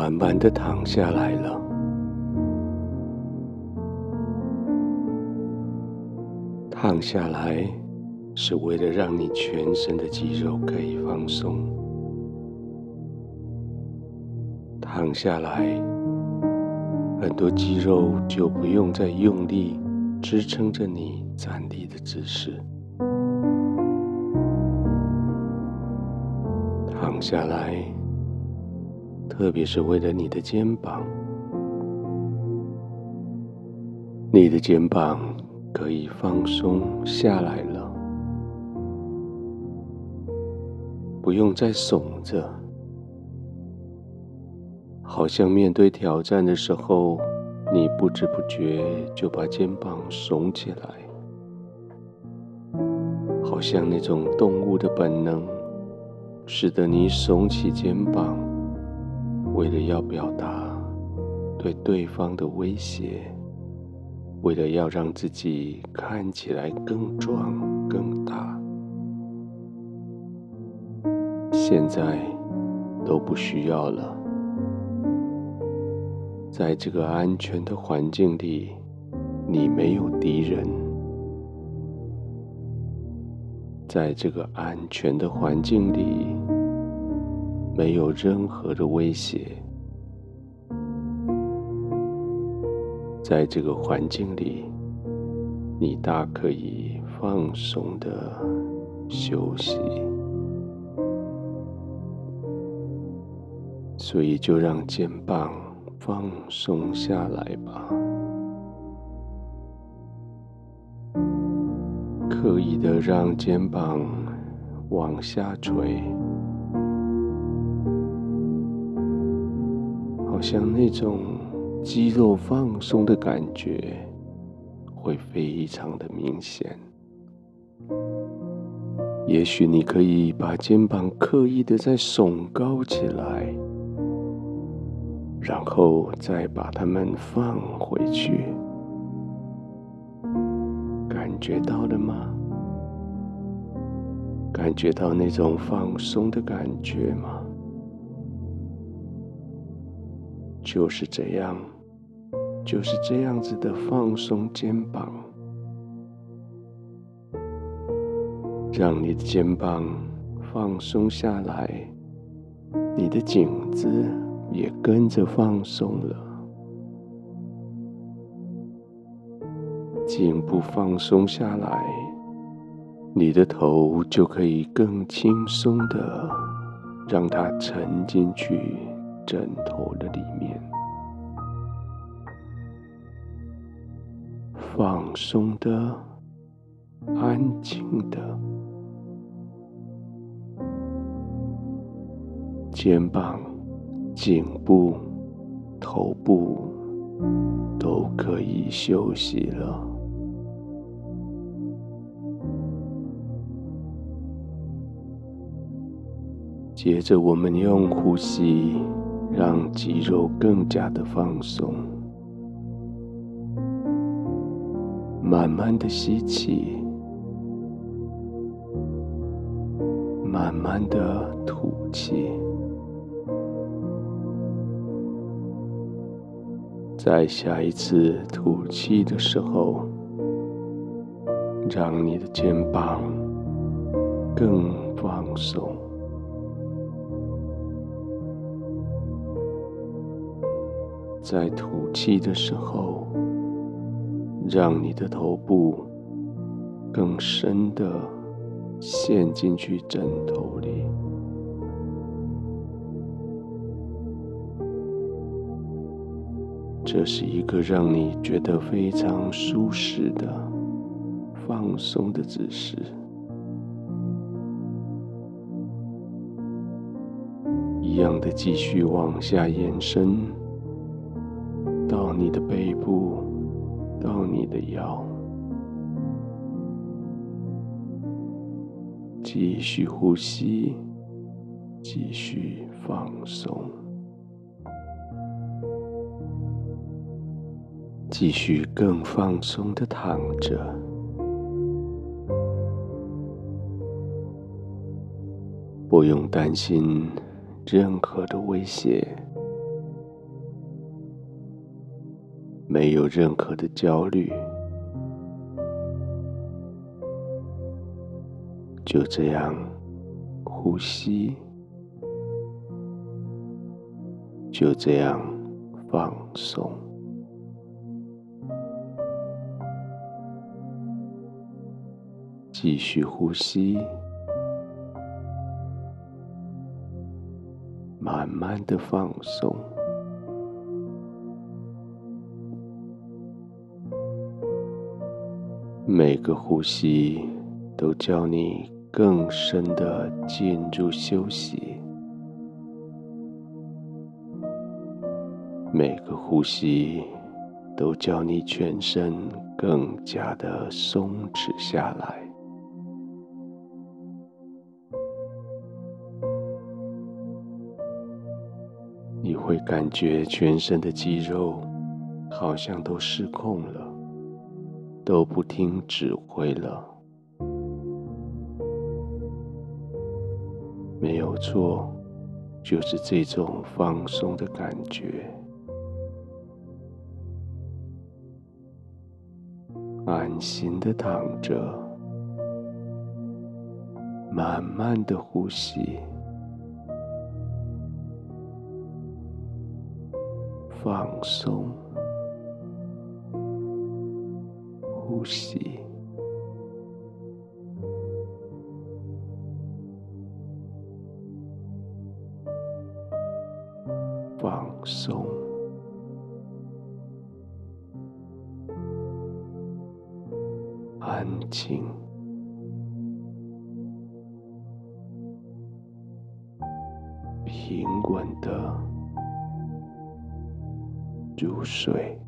慢慢的躺下来了。躺下来是为了让你全身的肌肉可以放松。躺下来，很多肌肉就不用再用力支撑着你站立的姿势。躺下来，特别是为了你的肩膀，你的肩膀可以放松下来了，不用再耸着，好像面对挑战的时候，你不知不觉就把肩膀耸起来，好像那种动物的本能。使得你耸起肩膀，为了要表达对对方的威胁，为了要让自己看起来更壮更大。现在都不需要了，在这个安全的环境里，你没有敌人。在这个安全的环境里，没有任何的威胁。在这个环境里，你大可以放松的休息。所以，就让肩膀放松下来吧。刻意的让肩膀往下垂，好像那种肌肉放松的感觉会非常的明显。也许你可以把肩膀刻意的再耸高起来，然后再把它们放回去。感觉到了吗？感觉到那种放松的感觉吗？就是这样，就是这样子的放松肩膀，让你的肩膀放松下来，你的颈子也跟着放松了。颈部放松下来，你的头就可以更轻松的让它沉进去枕头的里面，放松的、安静的，肩膀、颈部、头部都可以休息了。接着，我们用呼吸让肌肉更加的放松，慢慢的吸气，慢慢的吐气，在下一次吐气的时候，让你的肩膀更放松。在吐气的时候，让你的头部更深的陷进去枕头里。这是一个让你觉得非常舒适的放松的姿势。一样的，继续往下延伸。你的背部，到你的腰，继续呼吸，继续放松，继续更放松的躺着，不用担心任何的威胁。没有任何的焦虑，就这样呼吸，就这样放松，继续呼吸。慢慢的放松，每个呼吸都叫你更深的进入休息，每个呼吸都叫你全身更加的松弛下来。你会感觉全身的肌肉好像都失控了，都不听指挥了。没有错，就是这种放松的感觉。安心的躺着，慢慢的呼吸。放松，呼吸，放松，安静，平稳的。入睡。